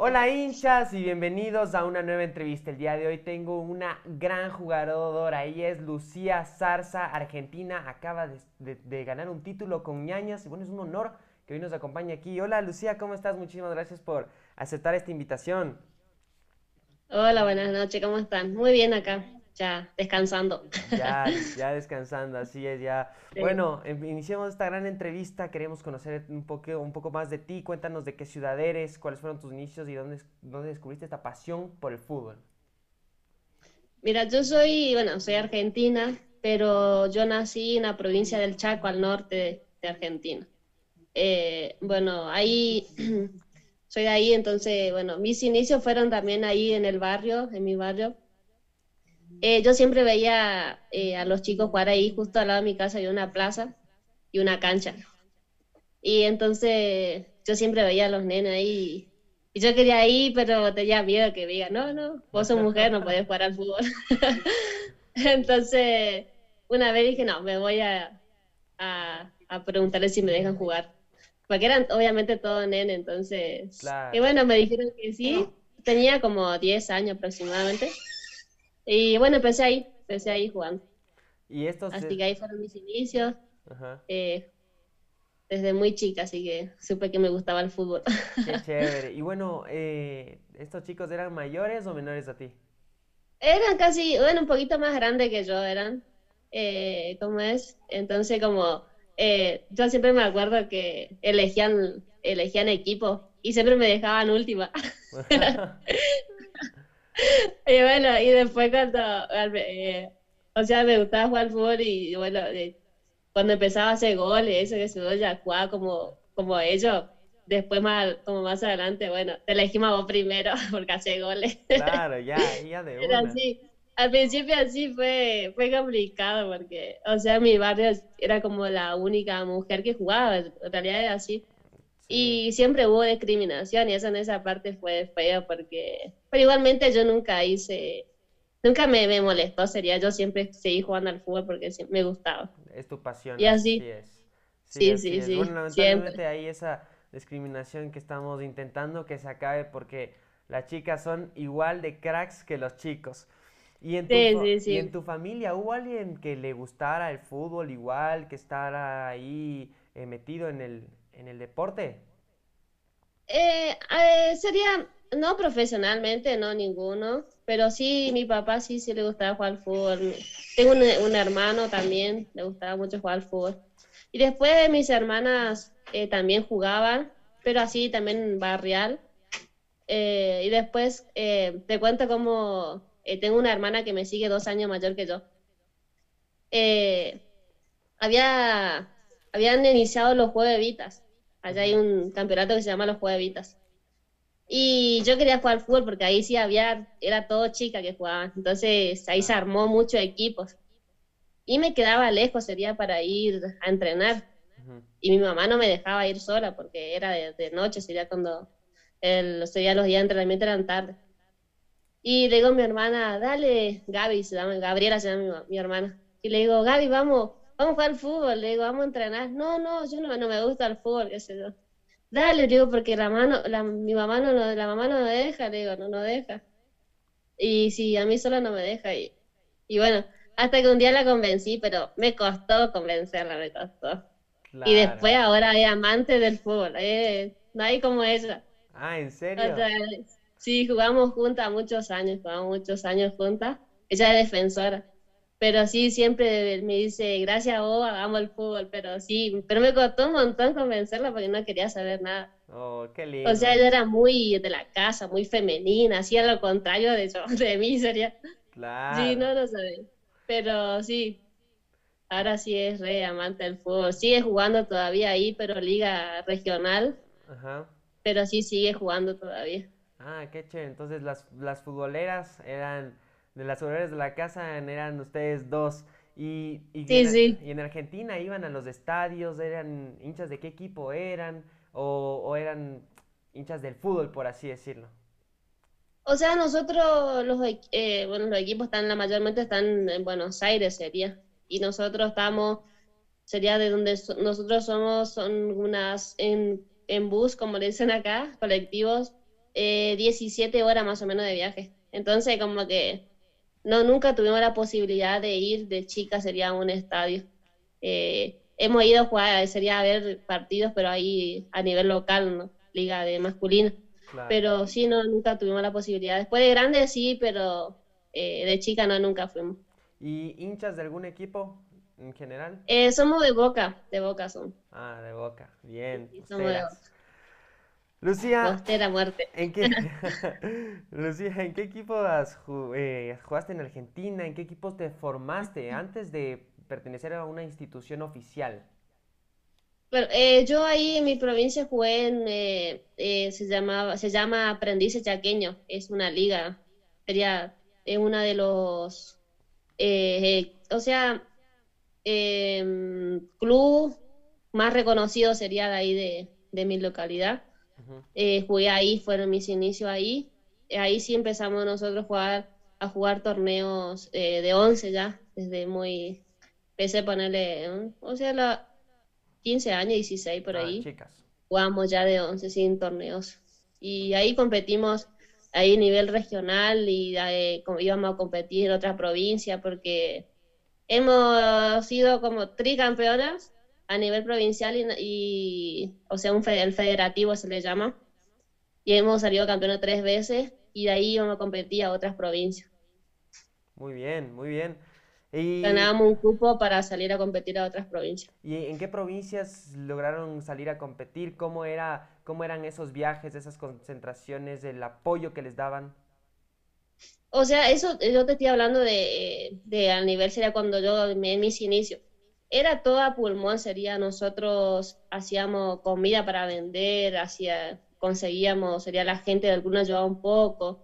Hola hinchas y bienvenidos a una nueva entrevista. El día de hoy tengo una gran jugadora. Ella es Lucía Zarza, argentina. Acaba de, ganar un título con ñañas y bueno, es un honor que hoy nos acompañe aquí. Hola Lucía, ¿cómo estás? Muchísimas gracias por aceptar esta invitación. Hola, buenas noches, ¿cómo están? Muy bien acá ya descansando. Ya, ya descansando, así es, ya. Bueno, em, iniciamos esta gran entrevista, queremos conocer un poco, un poco más de ti, cuéntanos de qué ciudad eres, cuáles fueron tus inicios y dónde, dónde descubriste esta pasión por el fútbol. Mira, yo soy, bueno, soy argentina, pero yo nací en la provincia del Chaco, al norte de, Argentina. Eh, bueno, ahí, soy de ahí, entonces, bueno, mis inicios fueron también ahí en el barrio, en mi barrio, eh, yo siempre veía eh, a los chicos jugar ahí, justo al lado de mi casa había una plaza y una cancha. Y entonces yo siempre veía a los nenes ahí. Y yo quería ir, pero tenía miedo que diga, no, no, vos sos mujer, no podés jugar al fútbol. entonces, una vez dije, no, me voy a, a, a preguntarle si me dejan jugar. Porque eran obviamente todos nenes, entonces... Y bueno, me dijeron que sí. Tenía como 10 años aproximadamente. Y bueno, empecé ahí, empecé ahí jugando. ¿Y estos así que ahí fueron mis inicios. Eh, desde muy chica, así que supe que me gustaba el fútbol. Qué chévere. Y bueno, eh, ¿estos chicos eran mayores o menores a ti? Eran casi, bueno, un poquito más grandes que yo eran. Eh, ¿Cómo es? Entonces, como eh, yo siempre me acuerdo que elegían, elegían equipo y siempre me dejaban última. y bueno, y después cuando, eh, o sea, me gustaba jugar al fútbol y bueno, cuando empezaba a hacer goles, eso que se ya jugaba como, como ellos, después más, como más adelante, bueno, te elegimos vos primero porque hace goles. Claro, ya, ya de una. así. Al principio así fue, fue complicado porque, o sea, mi barrio era como la única mujer que jugaba, en realidad era así. Y siempre hubo discriminación y eso en esa parte fue feo porque, pero igualmente yo nunca hice, nunca me, me molestó, sería yo siempre seguí jugando al fútbol porque me gustaba. Es tu pasión. Y así. Sí, sí, sí, Bueno, lamentablemente hay esa discriminación que estamos intentando que se acabe porque las chicas son igual de cracks que los chicos. ¿Y en, tu, ¿Y en tu familia hubo alguien que le gustara el fútbol igual, que estara ahí eh, metido en el, en el deporte? Eh, eh, sería, no profesionalmente, no ninguno, pero sí, mi papá sí, sí le gustaba jugar al fútbol. Tengo un, hermano también, le gustaba mucho jugar al fútbol. Y después mis hermanas eh, también jugaban, pero así también barrial. y después te cuento como tengo una hermana que me sigue dos años mayor que yo. había, habían iniciado los Juegos de Vitas Allá hay un campeonato que se llama los Jueves Y yo quería jugar fútbol porque ahí sí había, era todo chica que jugaban. Entonces ahí se armó muchos equipos. Y me quedaba lejos, sería para ir a entrenar. Y mi mamá no me dejaba ir sola porque era de, noche, sería cuando el, sería los días de entrenamiento eran tarde. Y le digo a mi hermana, dale, Gaby, se llama, Gabriela se llama mi, mi hermana. Y le digo, Gaby, vamos, vamos a jugar al fútbol, le digo, vamos a entrenar. No, no, yo no, no me gusta el fútbol, qué sé yo. Dale, le digo, porque la mano, la, mi mamá no, la mamá no me deja, le digo, no, no deja. Y sí, a mí sola no me deja. Y, y bueno, hasta que un día la convencí, pero me costó convencerla, me costó. Y después ahora es amante del fútbol, eh, no hay como ella. Ah, ¿en serio? sí, jugamos juntas muchos años, jugamos muchos años juntas. Ella es defensora pero sí, siempre me dice, gracias a vos, hagamos el fútbol, pero sí, pero me costó un montón convencerla porque no quería saber nada. Oh, qué lindo. O sea, ella era muy de la casa, muy femenina, hacía lo contrario de, de mí, sería. Claro. Sí, no lo sabía. Pero sí, ahora sí es re amante del fútbol. Sigue jugando todavía ahí, pero liga regional. Ajá. Pero sí sigue jugando todavía. Ah, qué chévere. Entonces las, las futboleras eran de las obreras de la casa eran ustedes dos. Y, y, en, y en Argentina iban a los estadios, eran hinchas de qué equipo eran, o, eran hinchas del fútbol, por así decirlo. O sea, nosotros, los, eh, bueno, los equipos están, la mayormente están en Buenos Aires, sería. Y nosotros estamos, sería de donde nosotros somos, son unas en, en bus, como le dicen acá, colectivos 17 horas más o menos de viaje. Entonces, como que no, nunca tuvimos la posibilidad de ir de chica, sería un estadio. Eh, hemos ido a jugar, sería a ver partidos, pero ahí a nivel local, ¿no? Liga de masculino. Pero sí, no, nunca tuvimos la posibilidad. Después de grande sí, pero eh, de chica no, nunca fuimos. ¿Y hinchas de algún equipo en general? Eh, somos de Boca, de Boca son. Ah, de Boca, bien. Lucía, muerte. ¿en qué, Lucía, ¿en qué equipo eh, jugaste en Argentina? ¿En qué equipo te formaste antes de pertenecer a una institución oficial? Bueno, eh, yo ahí en mi provincia jugué en, eh, se llamaba, se llama Aprendiz Chaqueño, es una liga, sería es una de los, o sea, em, club más reconocido sería de ahí de, de mi localidad eh, jugué ahí, fueron mis inicios ahí. Ahí sí empezamos nosotros a jugar, a jugar torneos eh, de 11 ya, desde muy, empecé a ponerle, o sea, la 15 años, 16 por ah, ahí. Jugamos ya de 11 sin torneos. Y ahí competimos ahí a nivel regional y eh, íbamos a competir en otra provincia porque hemos sido como tricampeonas a nivel provincial y, o sea, un el federativo se le llama. Y hemos salido campeones tres veces y de ahí íbamos a competir a otras provincias. Muy bien, muy bien. Y... Ganábamos un cupo para salir a competir a otras provincias. ¿Y en qué provincias lograron salir a competir? ¿Cómo, era, cómo eran esos viajes, esas concentraciones, el apoyo que les daban? O sea, eso yo te estoy hablando de, de al nivel sería cuando yo en mis inicios era toda pulmón, sería nosotros hacíamos comida para vender, hacía, conseguíamos, sería la gente de algunos ayudaba un poco,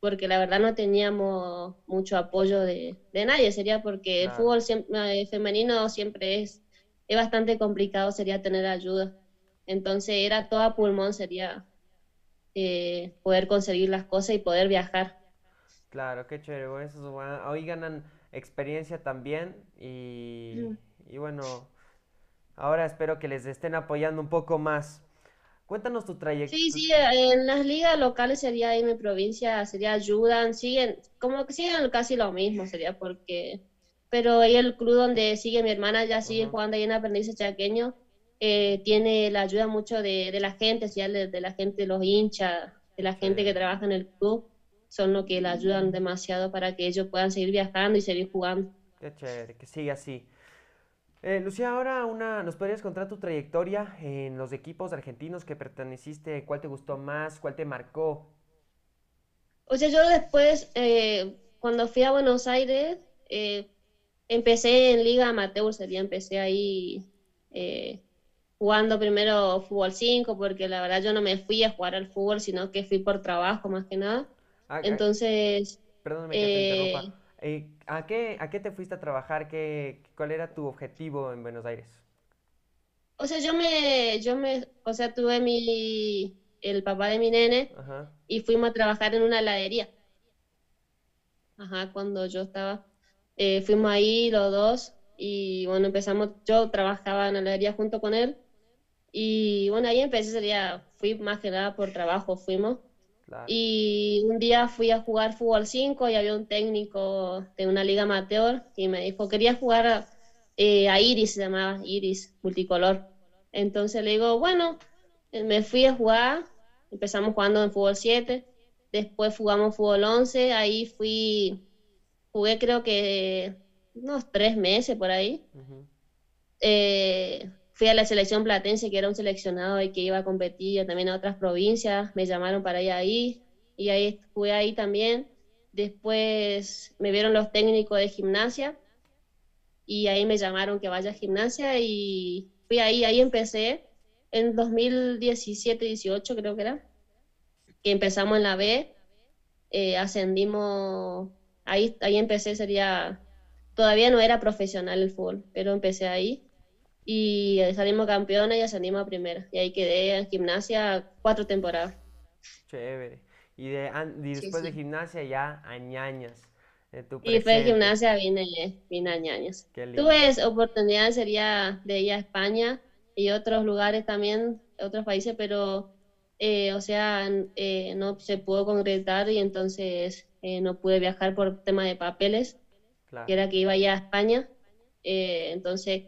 porque la verdad no teníamos mucho apoyo de, nadie, sería porque el fútbol eh, femenino siempre es, es bastante complicado, sería tener ayuda. Entonces era toda pulmón, sería eh, poder conseguir las cosas y poder viajar. Claro, qué chévere, eso Hoy ganan experiencia también y... Mm y bueno, ahora espero que les estén apoyando un poco más. Cuéntanos tu trayectoria. Sí, sí, en las ligas locales sería en mi provincia, sería ayudan, siguen, como que siguen casi lo mismo, sería porque, pero ahí el club donde sigue mi hermana ya sigue jugando ahí en Aprendiz Chaqueño, eh, tiene la ayuda mucho de, de la gente, de, de, la gente, los hinchas, de la gente que trabaja en el club, son los que la ayudan demasiado para que ellos puedan seguir viajando y seguir jugando. Qué chévere, que siga así. Eh, Lucía, ahora una, ¿nos podrías contar tu trayectoria en los equipos argentinos que perteneciste? ¿Cuál te gustó más? ¿Cuál te marcó? O sea, yo después, eh, cuando fui a Buenos Aires, eh, empecé en Liga Amateur, sería, empecé ahí jugando primero fútbol 5, porque la verdad yo no me fui a jugar al fútbol, sino que fui por trabajo más que nada. Ah, Entonces... Perdóname que te interrumpa. Eh, ¿a, qué, ¿A qué te fuiste a trabajar? ¿Qué, ¿Cuál era tu objetivo en Buenos Aires? O sea, yo me, yo me, o sea, tuve mi, el papá de mi nene y fuimos a trabajar en una heladería. Ajá, cuando yo estaba, eh, fuimos ahí los dos y bueno, empezamos, yo trabajaba en la heladería junto con él y bueno, ahí empecé, sería, fui más que nada por trabajo, fuimos y un día fui a jugar fútbol 5 y había un técnico de una liga amateur y me dijo, quería jugar eh, a Iris, se llamaba Iris, multicolor. Entonces le digo, bueno, eh, me fui a jugar, empezamos jugando en fútbol 7, después jugamos fútbol 11, ahí fui, jugué creo que unos tres meses por ahí fui a la selección platense, que era un seleccionado y que iba a competir también a otras provincias, me llamaron para ir ahí y ahí fui ahí también. Después me vieron los técnicos de gimnasia y ahí me llamaron que vaya a gimnasia y fui ahí, ahí empecé en 2017-18 creo que era, que empezamos en la B, eh, ascendimos, ahí, ahí empecé, sería, todavía no era profesional el fútbol, pero empecé ahí y salimos campeones y ascendimos a primera. Y ahí quedé en gimnasia cuatro temporadas. Chévere. Y, de, después de gimnasia ya a ñañas. y después de gimnasia vine, vine a ñañas. Tuve oportunidad, sería de ir a España y otros lugares también, otros países, pero eh, o sea, eh, no se pudo concretar y entonces eh, no pude viajar por tema de papeles, que era que iba ya a España. entonces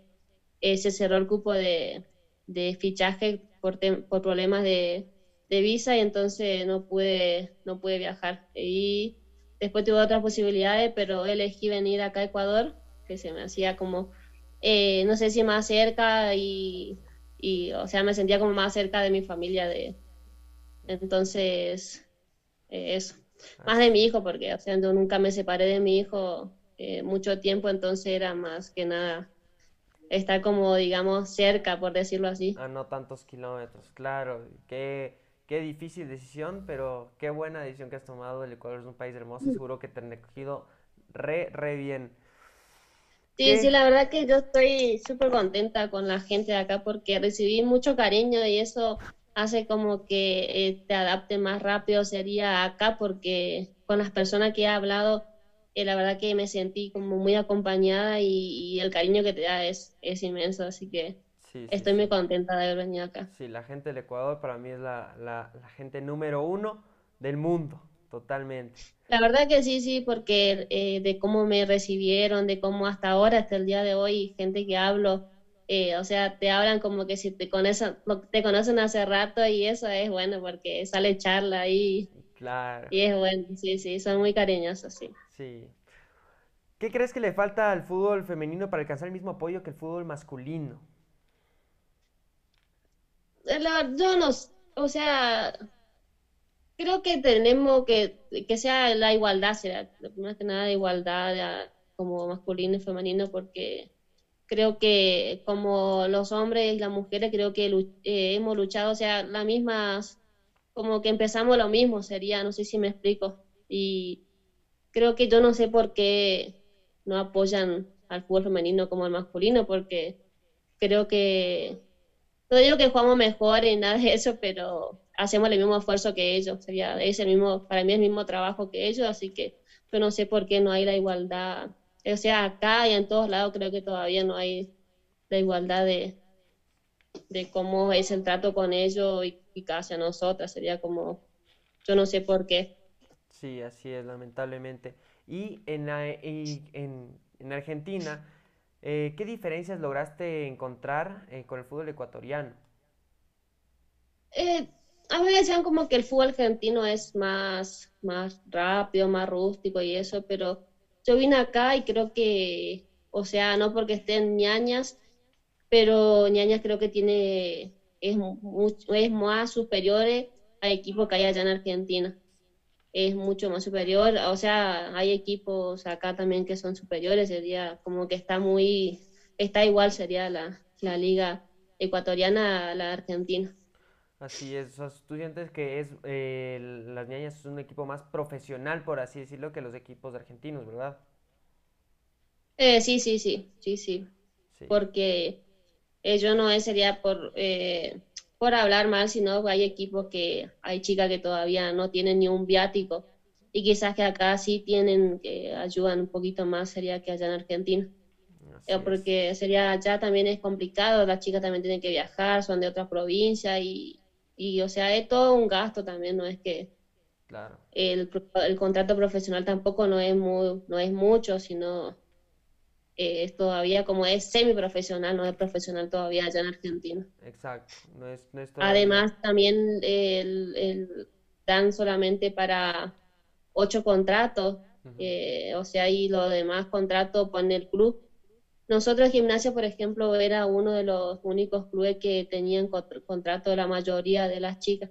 se cerró el cupo de, de fichaje por, por problemas de, de, visa y entonces no pude, no pude viajar. Y después tuve otras posibilidades, pero elegí venir acá a Ecuador, que se me hacía como, no sé si más cerca y, y, o sea, me sentía como más cerca de mi familia de, entonces, eh, eso. Más de mi hijo, porque, o sea, yo nunca me separé de mi hijo eh, mucho tiempo, entonces era más que nada estar como, digamos, cerca, por decirlo así. A no tantos kilómetros, claro. Qué, qué difícil decisión, pero qué buena decisión que has tomado. El Ecuador es un país hermoso y seguro que te han acogido re, re bien. Sí, sí, la verdad que yo estoy súper contenta con la gente de acá porque recibí mucho cariño y eso hace como que eh, te adapte más rápido sería acá porque con las personas que he hablado eh, la verdad que me sentí como muy acompañada y, el cariño que te da es, es inmenso, así que estoy muy contenta de haber venido acá. Sí, la gente del Ecuador para mí es la, la, gente número uno del mundo, totalmente. La verdad que sí, sí, porque eh, de cómo me recibieron, de cómo hasta ahora, hasta el día de hoy, gente que hablo, eh, o sea, te hablan como que si te conocen, te conocen hace rato y eso es bueno porque sale charla y, claro. y es bueno, sí, sí, son muy cariñosos, sí. Sí. ¿Qué crees que le falta al fútbol femenino para alcanzar el mismo apoyo que el fútbol masculino? Eh, yo no, o sea, creo que tenemos que, que sea la igualdad, será, más que nada igualdad como masculino y femenino, porque creo que como los hombres y las mujeres, creo que eh, hemos luchado, o sea, las mismas, como que empezamos lo mismo, sería, no sé si me explico. Y creo que yo no sé por qué no apoyan al fútbol femenino como al masculino, porque creo que, no digo que jugamos mejor y nada de eso, pero hacemos el mismo esfuerzo que ellos, sería, es el mismo, para mí es el mismo trabajo que ellos, así que yo no sé por qué no hay la igualdad o sea, acá y en todos lados creo que todavía no hay la igualdad de, de cómo es el trato con ellos y, hacia nosotras. Sería como, yo no sé por qué. Sí, así es, lamentablemente. Y en, en, en Argentina, eh, ¿qué diferencias lograste encontrar eh, con el fútbol ecuatoriano? Eh, a me decían como que el fútbol argentino es más, más rápido, más rústico y eso, pero yo vine acá y creo que, o sea, no porque estén ñañas, pero ñañas creo que tiene, es, mucho, es más superior a equipos que hay allá en Argentina. Es mucho más superior, o sea, hay equipos acá también que son superiores, sería como que está muy, está igual sería la, la liga ecuatoriana a la argentina. Así es, tú sientes que es eh, las ñañas es un equipo más profesional, por así decirlo, que los equipos argentinos, ¿verdad? Eh, sí, sí, sí, sí, sí, Porque ello no es, sería por, eh, por hablar mal, sino hay equipos que hay chicas que todavía no tienen ni un viático y quizás que acá sí tienen, que ayudan un poquito más, sería que allá en Argentina. porque sería allá también es complicado, las chicas también tienen que viajar, son de otra provincia y y, o sea, es todo un gasto también, no es que claro. el, el contrato profesional tampoco no es, muy, no es mucho, sino eh, es todavía como es semiprofesional, no es profesional todavía allá en Argentina. Exacto. No es, no es Además, también el, el, dan solamente para ocho contratos, eh, o sea, y los demás contratos pone el club nosotros Gimnasia, por ejemplo, era uno de los únicos clubes que tenían contrato de la mayoría de las chicas,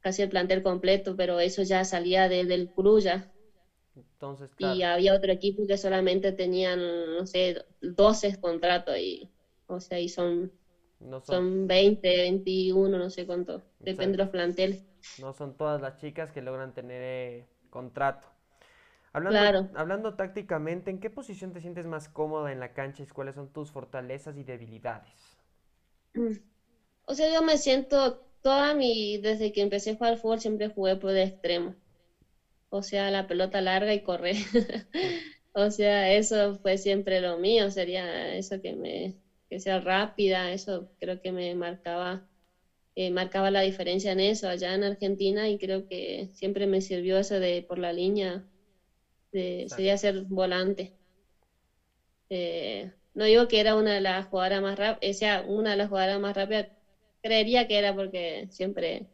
casi el plantel completo, pero eso ya salía desde el club ya. Entonces, Y había otro equipo que solamente tenían, no sé, 12 contratos y, o sea, y son, son... 20, 21, no sé cuánto, depende de los planteles. No son todas las chicas que logran tener eh, contrato. Hablando, hablando tácticamente, ¿en qué posición te sientes más cómoda en la cancha y cuáles son tus fortalezas y debilidades? O sea, yo me siento toda mi, desde que empecé a jugar fútbol siempre jugué por de extremo. O sea, la pelota larga y correr. o sea, eso fue siempre lo mío, sería eso que me, que sea rápida, eso creo que me marcaba eh, marcaba la diferencia en eso allá en Argentina y creo que siempre me sirvió eso de por la línea, de, sería ser volante. Eh, no digo que era una de las jugadoras más rápidas, sea una de las jugadoras más rápidas, creería que era porque siempre,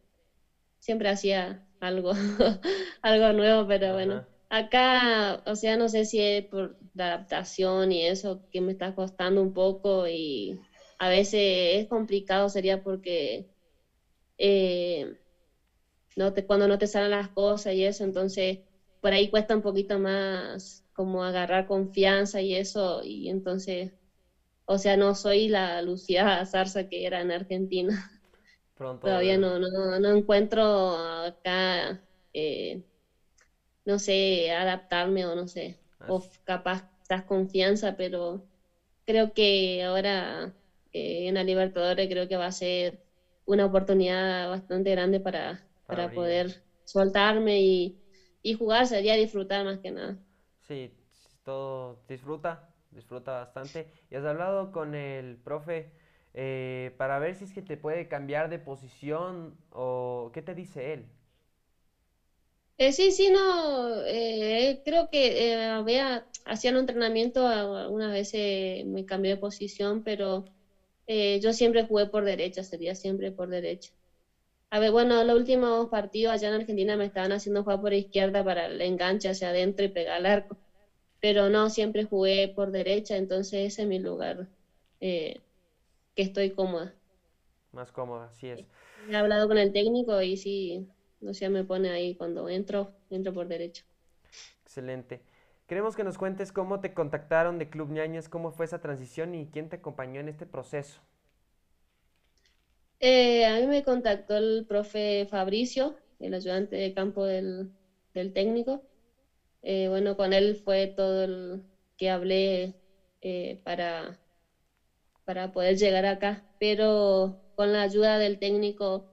siempre hacía algo, algo nuevo, pero bueno. Acá, o sea, no sé si es por la adaptación y eso que me está costando un poco y a veces es complicado, sería porque eh, no te, cuando no te salen las cosas y eso, entonces por ahí cuesta un poquito más como agarrar confianza y eso, y entonces, o sea, no soy la Lucía Zarza que era en Argentina. Todavía no, no, no, encuentro acá, eh, no sé, adaptarme o no sé, o capaz das confianza, pero creo que ahora eh, en la Libertadores creo que va a ser una oportunidad bastante grande para, para, poder soltarme y, y jugar, sería disfrutar más que nada. Sí, todo disfruta, disfruta bastante. ¿Y has hablado con el profe eh, para ver si es que te puede cambiar de posición o qué te dice él? Eh, sí, sí, no, eh, creo que había, hacían un entrenamiento, algunas veces me cambié de posición, pero eh, yo siempre jugué por derecha, sería siempre por derecha. A ver, bueno, los últimos partidos allá en Argentina me estaban haciendo jugar por izquierda para el enganche hacia adentro y pegar al arco. Pero no, siempre jugué por derecha, entonces ese es mi lugar eh, que estoy cómoda. Más cómoda, así es. He hablado con el técnico y sí, no sé, me pone ahí cuando entro, entro por derecha. Excelente. Queremos que nos cuentes cómo te contactaron de Club Ñañez, cómo fue esa transición y quién te acompañó en este proceso. Eh, a mí me contactó el profe Fabricio, el ayudante de campo del, técnico. Eh, bueno, con él fue todo el que hablé eh, para, para poder llegar acá, pero con la ayuda del técnico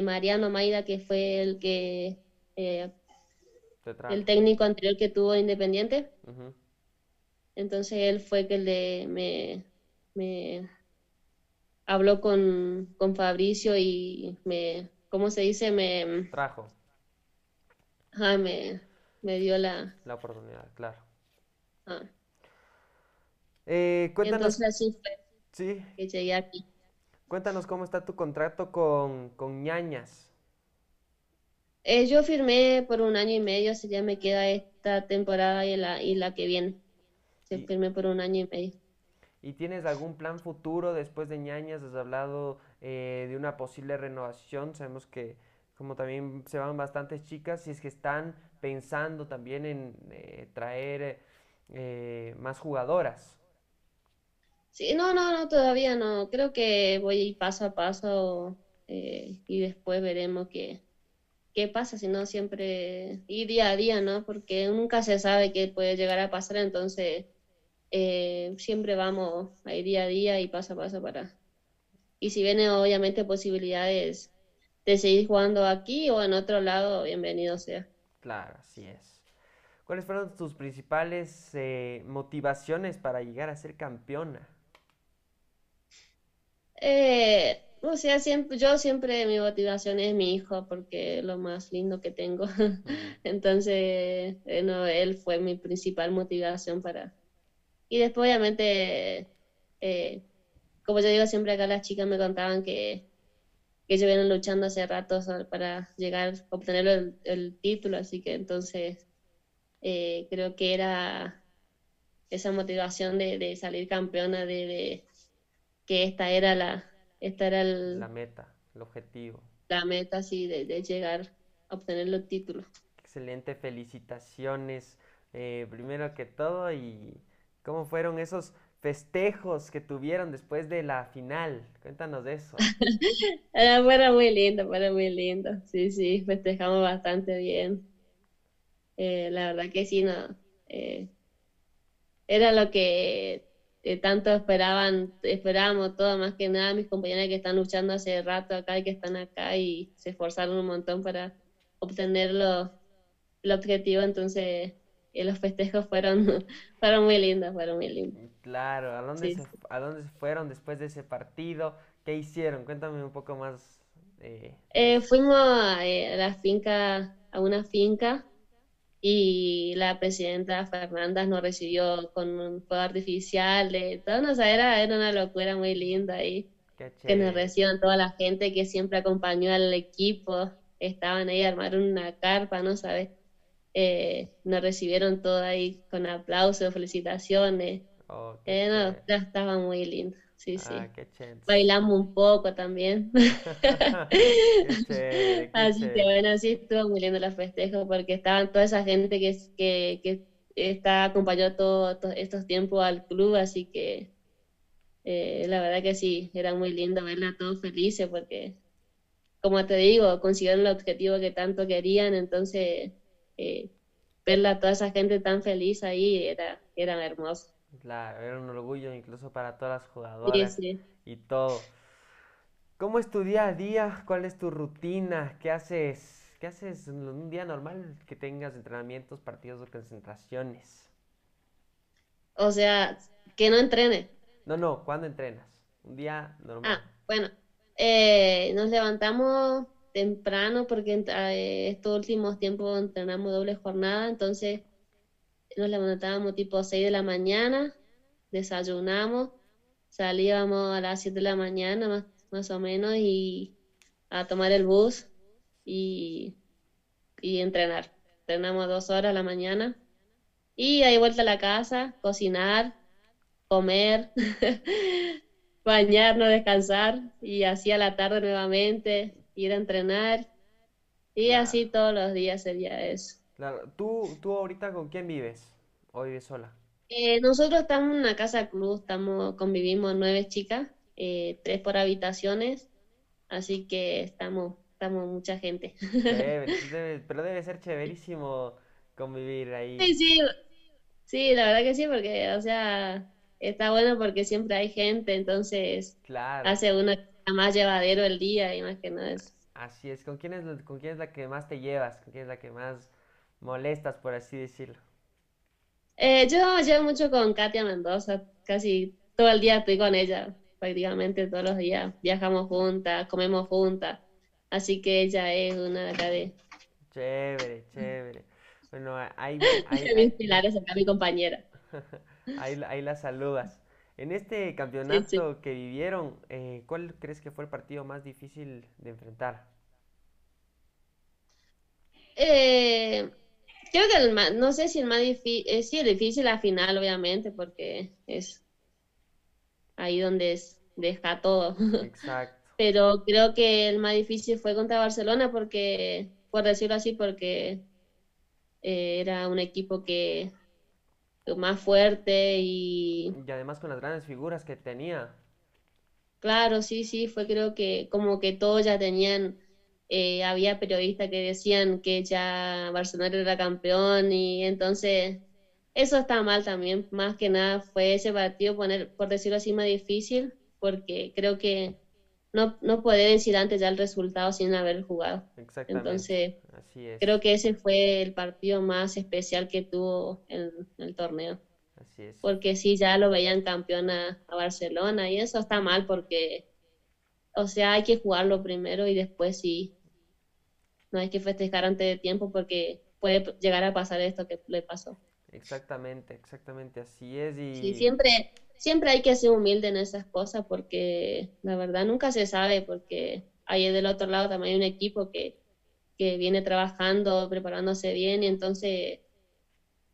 Mariano Maida, que fue el que el técnico anterior que tuvo Independiente. Entonces él fue que le, me, me habló con, Fabricio y me, ¿cómo se dice? Me trajo. me, me dio la... La oportunidad, claro. Ah. Eh, cuéntanos... Entonces así fue sí. que llegué aquí. Cuéntanos cómo está tu contrato con, con ñañas. Eh, yo firmé por un año y medio, así ya me queda esta temporada y la, y la que viene. Se firmé por un año y medio. ¿Y tienes algún plan futuro después de ñañas? Has hablado eh, de una posible renovación. Sabemos que como también se van bastantes chicas, si es que están pensando también en eh, traer más jugadoras. Sí, no, no, no, todavía no. Creo que voy paso a paso y después veremos qué, qué pasa, si no siempre y día a día, ¿no? Porque nunca se sabe qué puede llegar a pasar, entonces eh, siempre vamos ahí día a día y paso a paso para... Y si vienen obviamente posibilidades de seguir jugando aquí o en otro lado, bienvenido sea. Claro, así es. ¿Cuáles fueron tus principales eh, motivaciones para llegar a ser campeona? Eh, o sea, siempre, yo siempre mi motivación es mi hijo porque es lo más lindo que tengo. Entonces, bueno, él fue mi principal motivación para... Y después, obviamente, eh, como yo digo siempre acá, las chicas me contaban que, que ellos vienen luchando hace rato para llegar, obtener el, título, así que entonces eh, creo que era esa motivación de, de salir campeona, de, de que esta era la, esta era la meta, el objetivo. La meta, sí, de, llegar a obtener los títulos. Excelente, felicitaciones. Eh, primero que todo, y cómo fueron esos festejos que tuvieron después de la final. Cuéntanos de eso. Era, fue muy lindo, fue muy lindo. Sí, sí, festejamos bastante bien. Eh, la verdad que sí, no. Eh, era lo que tanto esperaban, esperábamos todo, más que nada mis compañeras que están luchando hace rato acá y que están acá y se esforzaron un montón para obtener el objetivo, entonces eh, los festejos fueron, fueron muy lindos, fueron muy lindos. Claro, ¿a dónde, se, ¿a dónde fueron después de ese partido? ¿Qué hicieron? Cuéntame un poco más Eh, fuimos a, la finca, a una finca y la presidenta Fernández nos recibió con un fuego artificial de todo, no, era, era una locura muy linda ahí. Que nos reciban toda la gente que siempre acompañó al equipo, estaban ahí a armar una carpa, ¿no sabes? Eh, nos recibieron todo ahí con aplausos, felicitaciones. Oh, eh, no, estaba muy lindo sí, sí. Ah, Bailamos un poco también. así que bueno, sí, estuvo muy lindo la festejo porque estaban toda esa gente que, que, que está acompañado todos estos tiempos al club, así que eh, la verdad que sí, era muy lindo verla todos felices porque, como te digo, consiguieron el objetivo que tanto querían, entonces eh, verla a toda esa gente tan feliz ahí era, era hermoso. Era un orgullo incluso para todas las jugadoras y todo. ¿Cómo es tu día a día? ¿Cuál es tu rutina? ¿Qué haces? ¿Qué haces en un día normal que tengas entrenamientos, partidos o concentraciones? O sea, que no entrene. No, no, ¿cuándo entrenas? Un día normal. Ah, bueno, eh, nos levantamos temprano porque eh, estos últimos tiempos entrenamos doble jornada, entonces nos levantábamos tipo 6 de la mañana, desayunamos, salíamos a las 7 de la mañana más, más o menos y a tomar el bus y, y entrenar. Entrenamos dos horas a la mañana y ahí vuelta a la casa, cocinar, comer, bañarnos, descansar y así a la tarde nuevamente ir a entrenar y así todos los días sería eso. Claro, ¿tú, tú ahorita con quién vives? ¿O vives sola? Eh, nosotros estamos en una casa club, estamos, convivimos nueve chicas, eh, tres por habitaciones, así que estamos, estamos mucha gente. pero debe ser chéverísimo convivir ahí. Sí, sí, sí, la verdad que sí, porque, o sea, está bueno porque siempre hay gente, entonces hace uno más llevadero el día y más que nada eso. Así es, ¿con quién es, con quién es la que más te llevas? ¿Con quién es la que más molestas, por así decirlo? Eh, yo llevo mucho con Katia Mendoza, casi todo el día estoy con ella, prácticamente todos los días. Viajamos juntas, comemos juntas, así que ella es una de Chévere, chévere. Bueno, ahí... ahí, Pilares, acá mi compañera. ahí, ahí la saludas. En este campeonato que vivieron, eh, ¿cuál crees que fue el partido más difícil de enfrentar? Eh, creo que el más, no sé si el más difícil, eh, sí, difícil la final, obviamente, porque es ahí donde es, deja todo. Exacto. Pero creo que el más difícil fue contra Barcelona porque, por decirlo así, porque era un equipo que más fuerte y... Y además con las grandes figuras que tenía. Claro, sí, sí, fue creo que como que todos ya tenían, eh, había periodistas que decían que ya Barcelona era campeón y entonces eso está mal también, más que nada fue ese partido poner, por decirlo así, más difícil, porque creo que no, no puede decir antes ya el resultado sin haber jugado. Exactamente. Entonces, creo que ese fue el partido más especial que tuvo en, el torneo. Así es. Porque sí, ya lo veían campeón a, Barcelona y eso está mal porque, o sea, hay que jugarlo primero y después sí. No hay que festejar antes de tiempo porque puede llegar a pasar esto que le pasó. Exactamente, exactamente, así es. Y... Sí, siempre, siempre hay que ser humilde en esas cosas porque la verdad nunca se sabe porque ahí del otro lado también hay un equipo que, que viene trabajando, preparándose bien y entonces,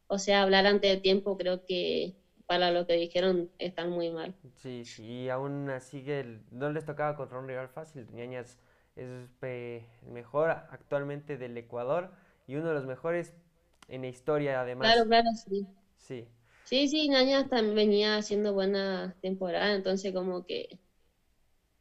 o sea, hablar antes de tiempo creo que para lo que dijeron están muy mal. Sí, sí, aún así que no les tocaba contra un rival fácil, Ñañas es el mejor actualmente del Ecuador y uno de los mejores en la historia además. Claro, claro, sí. Sí. Sí, sí, también venía haciendo buena temporada, entonces como que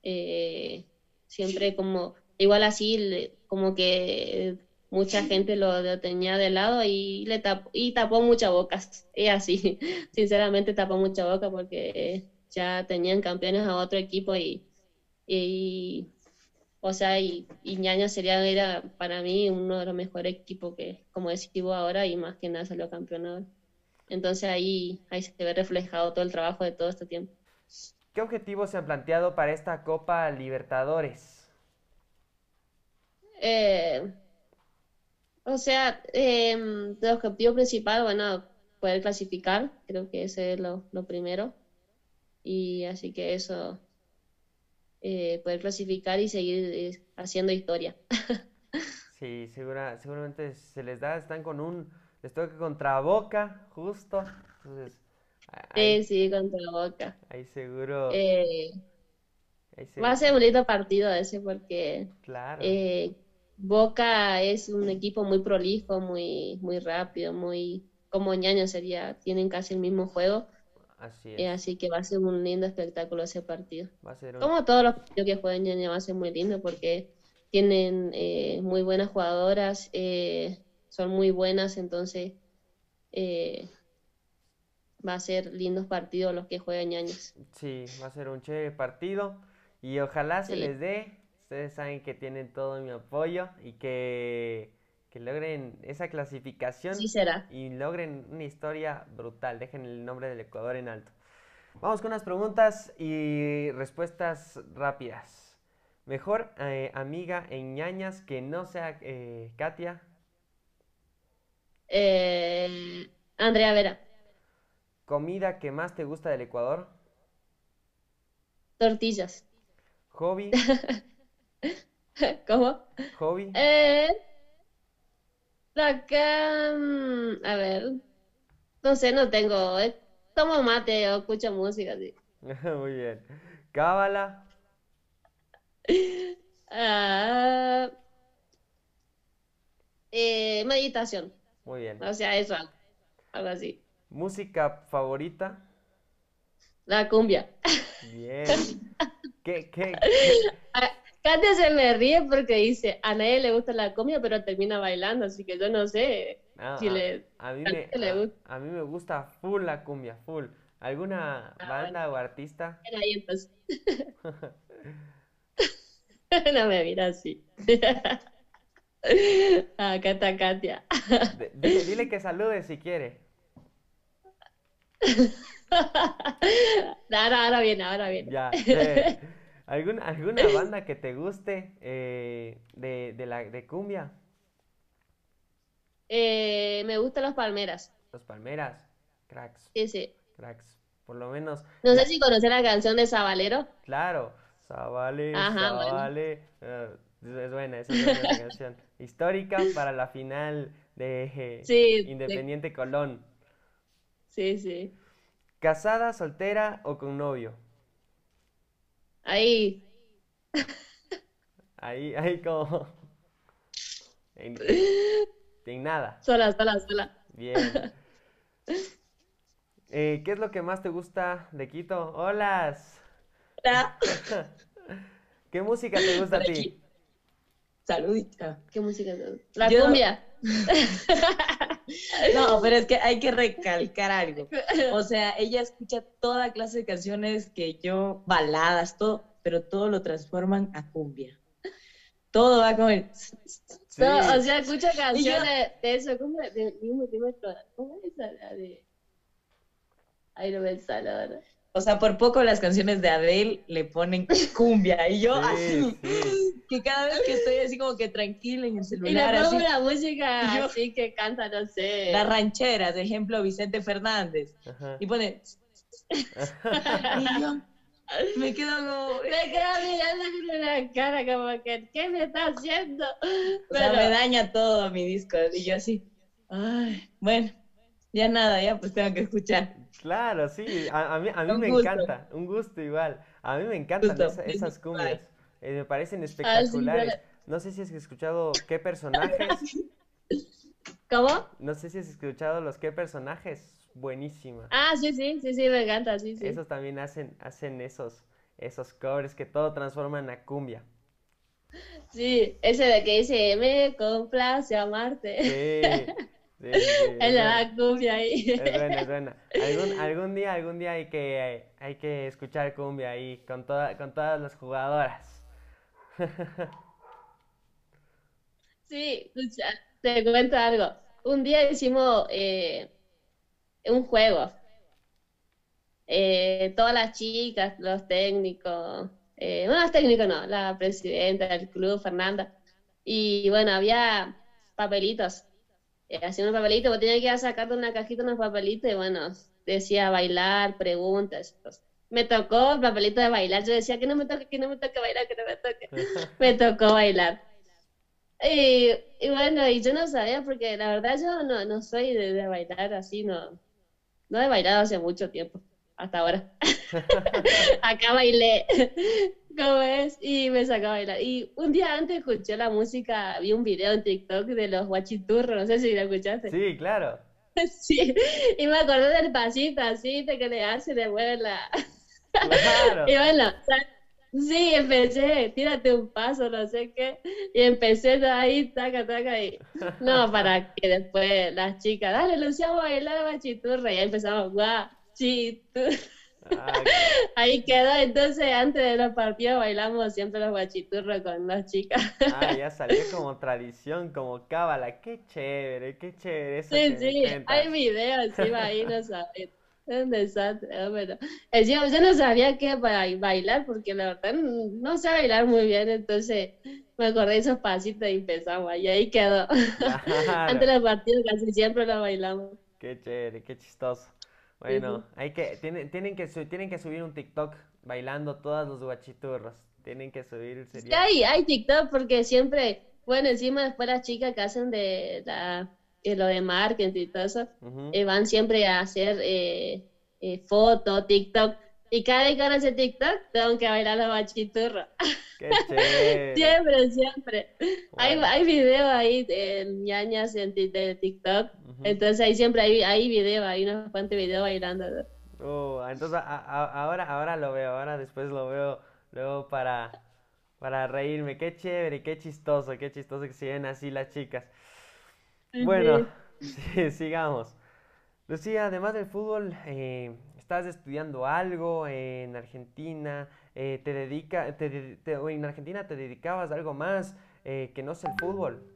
eh, siempre como, igual así, como que mucha gente lo tenía de lado y le tapó, y tapó muchas bocas, y así, sinceramente tapó mucha boca porque ya tenían campeones a otro equipo y, y o sea, y, y Ñaña sería era para mí uno de los mejores equipos que, como decimos ahora, y más que nada salió campeón entonces ahí, ahí se ve reflejado todo el trabajo de todo este tiempo. ¿Qué objetivos se han planteado para esta Copa Libertadores? Eh, o sea, eh, el objetivo principal, bueno, poder clasificar, creo que ese es lo, primero. Y así que eso, eh, poder clasificar y seguir eh, haciendo historia. sí, segura, seguramente se les da, están con un, les toca contra Boca, justo. Entonces, sí, sí, contra Boca. Ahí seguro. Eh, Va a ser un lindo partido ese porque claro. Boca es un equipo muy prolijo, muy, muy rápido, muy como ñaño sería, tienen casi el mismo juego. Así eh, es. así que va a ser un lindo espectáculo ese partido. Va a ser Como todos los partidos que juegan ñaño va a ser muy lindo porque tienen eh, muy buenas jugadoras, eh, son muy buenas, entonces va a ser lindos partidos los que juegan ñaños. Sí, va a ser un chévere partido y ojalá se les dé. Ustedes saben que tienen todo mi apoyo y que que logren esa clasificación y logren una historia brutal. Dejen el nombre del Ecuador en alto. Vamos con unas preguntas y respuestas rápidas. Mejor eh, amiga en ñañas que no sea eh, Katia. Eh, Andrea Vera. Comida que más te gusta del Ecuador. Tortillas. Hobby. ¿Cómo? Hobby. Eh, Acá, mm, a ver, no sé, no tengo, eh, tomo mate o escucho música, sí. Muy bien. Cábala. Ah, eh, meditación. Muy bien. O sea, eso, algo así. ¿Música favorita? La cumbia. Bien. ¿Qué, qué, qué? Ah, Katia se me ríe porque dice, a nadie le gusta la comida, pero termina bailando, así que yo no sé ah, si a, le, a mí me, le gusta. A, mí me gusta full la cumbia, full. ¿Alguna Ah, banda o artista? Era ahí entonces. no me mira así. Acá está Katia. D- dile, dile que salude si quiere. Ahora, ahora viene, ahora viene. Ya. eh, ¿alguna, ¿Alguna banda que te guste eh, de, de, la, de cumbia? Eh, me gustan los palmeras. Los Palmeras. Cracks, Sí, sí. cracks. Por lo menos, No sé si conoces la canción de Sabalero. claro. Sabale, Ajá, bueno. Sabale. eh, es buena, esa es buena canción. Histórica para la final de eh, Sí, de- Independiente Colón. sí, sí. ¿Casada, soltera o con novio? Ahí. Ahí, ahí como... En, en nada. Sola, sola, sola. Bien. Eh, ¿qué es lo que más te gusta de Quito? ¡Holas! Hola. ¿Qué música te gusta a ti? Saludita. ¿Qué música? es? La Yo- cumbia. No, pero es que hay que recalcar algo. O sea, ella escucha toda clase de canciones que yo, baladas, todo, pero todo lo transforman a cumbia. Todo va con el... Sí. No, o sea, escucha canciones de eso, ¿cómo es? De mismo tipo de ¿Cómo es esa? La de. Ay, no me sale ahora. O sea, por poco las canciones de Adele le ponen cumbia. Y yo Sí, así, sí. que cada vez que estoy así como que tranquila en el Y le celular, pongo así, una música Y yo- así que canta, no sé. las rancheras, de ejemplo, Vicente Fernández. Ajá. Y pone... Y yo me quedo como... Me quedo mirando con una cara como que, ¿qué me está haciendo? O sea, Pero- me daña todo mi disco. Y yo así, ay, bueno, ya nada, ya pues tengo que escuchar. Claro, sí, a, a mí, a mí me gusto. encanta, un gusto igual. A mí me encantan esa- esas cumbias, eh, me parecen Ah, espectaculares. No sé si has escuchado qué personajes, ¿Cómo? no sé si has escuchado los qué personajes, buenísima. Ah, sí, sí, sí, sí, me encanta, sí, sí. Esos también hacen, hacen esos, esos covers que todo transforman a cumbia. Sí, ese de que dice, me complace amarte. Sí, sí, sí, sí, es la cumbia ahí. es buena, es buena. Algún, algún día, algún día hay que, hay que escuchar cumbia ahí con toda, con todas las jugadoras. Sí, escucha, te cuento algo. Un día hicimos eh, un juego. Eh, todas las chicas, los técnicos, eh, no los técnicos no, la presidenta del club, Fernanda, Y bueno, había papelitos. Eh, hacía un papelito, vos tenías que ir a sacarte una cajita, unos papelitos, y bueno, decía bailar, preguntas. Me tocó el papelito de bailar. Yo decía que no me toque, que no me toque bailar, que no me toque. me tocó bailar. Y, y, bueno, y yo no sabía, porque la verdad yo no, no soy de, de bailar así, no, no he bailado hace mucho tiempo, hasta ahora. Acá bailé, ¿cómo es? Y me sacó a bailar. Y un día antes escuché la música, vi un video en TikTok de los guachiturros, no sé si lo escuchaste. Sí, claro. Sí, y me acordé del pasito así, de que le hace de vuela. Claro. Y bueno, sí, empecé, tírate un paso, no sé qué, y empecé ahí, taca, taca, y no, para que después las chicas, dale, Luciano, a bailar guachiturra, y ahí empezamos, guachiturra. Ahí quedó, entonces antes de los partidos bailamos siempre los guachiturros con las chicas. Ah, ya salió como tradición, como cábala, qué chévere, qué chévere. sí, sí, hay videos encima ahí, no sabes. Es un desastre, pero yo, yo no sabía qué bailar porque la verdad no sé bailar muy bien, entonces me acordé de esos pasitos y empezamos y ahí quedó. Antes de los partidos casi siempre lo bailamos. Qué chévere, qué chistoso. Bueno, hay que, tienen, tienen que, tienen que subir un TikTok bailando todos los guachiturros. Tienen que subir, sería... hay, hay TikTok porque siempre, bueno, encima después las chicas que hacen de la, lo de marketing y todo eso, eh, van siempre a hacer eh, eh, fotos, TikTok. Y cada vez que van a hacer TikTok, tengo que bailar los guachiturros. Qué chévere. siempre, siempre. Hay, hay videos ahí de ñañas en, de TikTok entonces ahí siempre hay, hay video, hay unos cuantos videos bailando. Oh, entonces ahora, ahora lo veo, ahora después lo veo luego para, para reírme. Qué chévere, qué chistoso, qué chistoso que se así las chicas. Bueno, sigamos. Lucía, además del fútbol, eh, ¿estás estudiando algo en Argentina? Eh, ¿Te dedica, te, en Argentina te dedicabas a algo más eh, que no sea el fútbol?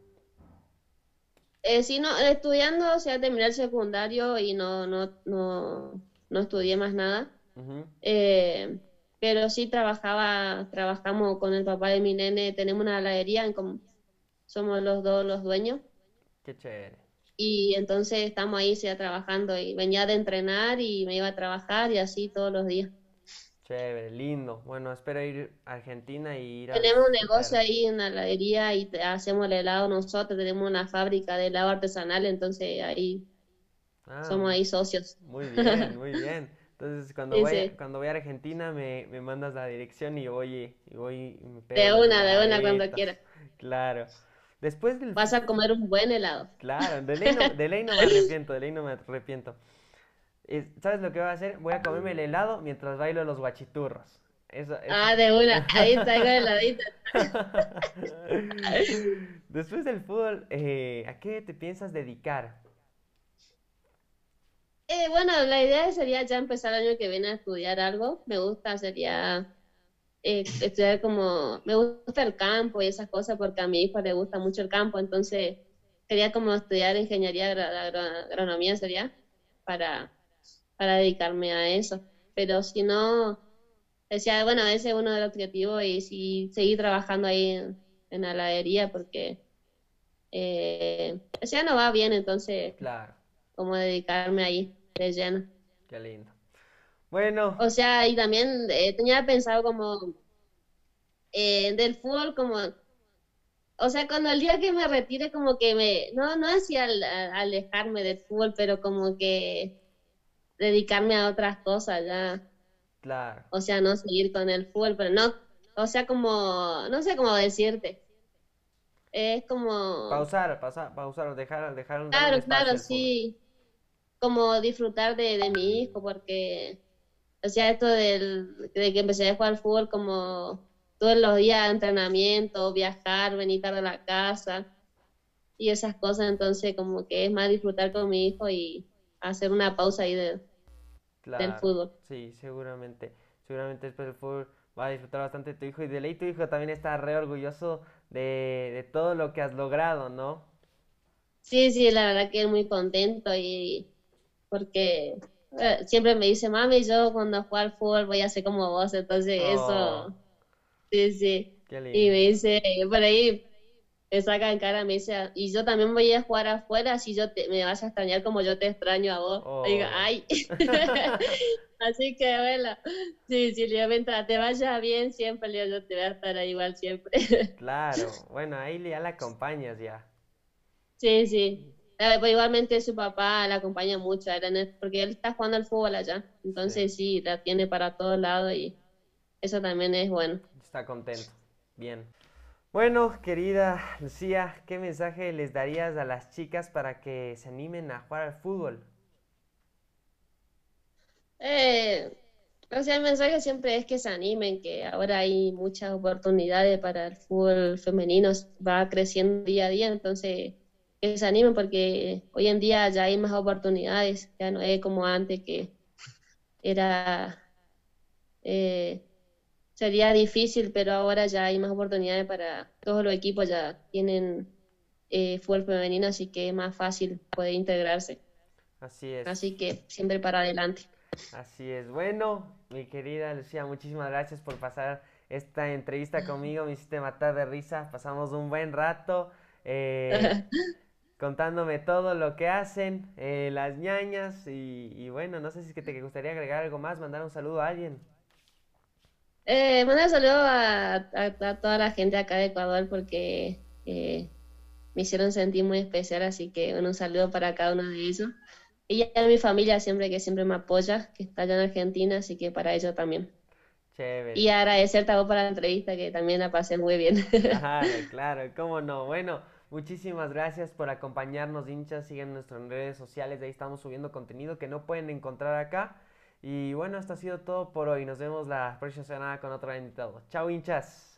Eh, sí, no, estudiando, o sea, terminé el secundario y no, no, no, no estudié más nada. eh, pero sí trabajaba, trabajamos con el papá de mi nene, tenemos una heladería, en somos los dos los dueños. Qué chévere. Y entonces estamos ahí, sea, trabajando y venía de entrenar y me iba a trabajar y así todos los días. Chévere, lindo. Bueno, espero ir a Argentina y ir a... Tenemos un negocio ahí en la heladería y hacemos el helado nosotros, tenemos una fábrica de helado artesanal, entonces ahí ah, somos ahí socios. Muy bien, muy bien. Entonces, cuando, voy, cuando voy a Argentina, me, me mandas la dirección y voy, y voy De una, de una, cuando quieras. Claro. Después del... Vas a comer un buen helado. Claro, de ley no, de ley no me arrepiento, de ley no me arrepiento. ¿Sabes lo que voy a hacer? Voy a comerme el helado mientras bailo los guachiturros. Ah, de una. Ahí está el heladito. Después del fútbol, eh, ¿a qué te piensas dedicar? Eh, bueno, la idea sería ya empezar el año que viene a estudiar algo. Me gusta, sería eh, estudiar como, me gusta el campo y esas cosas porque a mi hijo le gusta mucho el campo, entonces quería como estudiar ingeniería, agronomía sería, para para dedicarme a eso. Pero si no, decía, bueno, ese es uno de los objetivos y si seguir trabajando ahí en, la heladería porque eh, ya no va bien, entonces, claro. como dedicarme ahí de lleno. Qué lindo. Bueno. O sea, y también eh, tenía pensado como eh, del fútbol como o sea, cuando el día que me retire, como que me, no, no decía alejarme del fútbol, pero como que dedicarme a otras cosas ya. Claro. O sea, no seguir con el fútbol, pero no, o sea, como, no sé cómo decirte. Es como... Pausar, pausar, pausar, dejar, dejar un Claro, claro, sí. Como disfrutar de, de mi hijo, porque, o sea, esto del, de que empecé a jugar fútbol como todos los días entrenamiento, viajar, venir tarde a la casa y esas cosas, entonces como que es más disfrutar con mi hijo y hacer una pausa ahí de, del fútbol. Sí, seguramente. Seguramente después del fútbol va a disfrutar bastante tu hijo y de ley tu hijo también está re orgulloso de, de todo lo que has logrado, ¿no? Sí, sí, la verdad que es muy contento y porque eh, siempre me dice, mami, yo cuando juego al fútbol voy a ser como vos, entonces eso, oh. sí, sí. Y me dice, por ahí me sacan cara, me dice, y yo también voy a jugar afuera, si yo te, me vas a extrañar como yo te extraño a vos. Digo, oh. ay. Así que bueno, sí, sí, mientras te vaya bien siempre, yo te voy a estar ahí igual siempre. Claro, bueno, ahí ya la acompañas ya. Sí, sí. Eh, pues igualmente su papá la acompaña mucho, porque él está jugando al fútbol allá, entonces sí. la tiene para todos lados y eso también es bueno. Está contento, bien. Bueno, querida Lucía, ¿qué mensaje les darías a las chicas para que se animen a jugar al fútbol? Eh, el mensaje siempre es que se animen, que ahora hay muchas oportunidades para el fútbol femenino, va creciendo día a día, entonces que se animen porque hoy en día ya hay más oportunidades, ya no es como antes que era eh, sería difícil, pero ahora ya hay más oportunidades para todos los equipos, ya tienen eh, fútbol femenino, así que es más fácil poder integrarse. Así es. Así que siempre para adelante. Así es. Bueno, mi querida Lucía, muchísimas gracias por pasar esta entrevista conmigo. Me hiciste matar de risa. Pasamos un buen rato eh, contándome todo lo que hacen eh, las ñañas. Y, y, bueno, no sé si es que te gustaría agregar algo más, mandar un saludo a alguien. Eh, un saludo a, toda la gente acá de Ecuador porque eh, me hicieron sentir muy especial, así que un saludo para cada uno de ellos. Y a mi familia siempre que siempre me apoya, que está allá en Argentina, así que para ellos también. Chévere. Y agradecerte a vos por la entrevista, que también la pasé muy bien. Claro, claro, cómo no. Bueno, muchísimas gracias por acompañarnos, hinchas. Siguen nuestras redes sociales, ahí estamos subiendo contenido que no pueden encontrar acá. Y bueno, esto ha sido todo por hoy. Nos vemos la próxima semana con otro invitado. Chao, hinchas.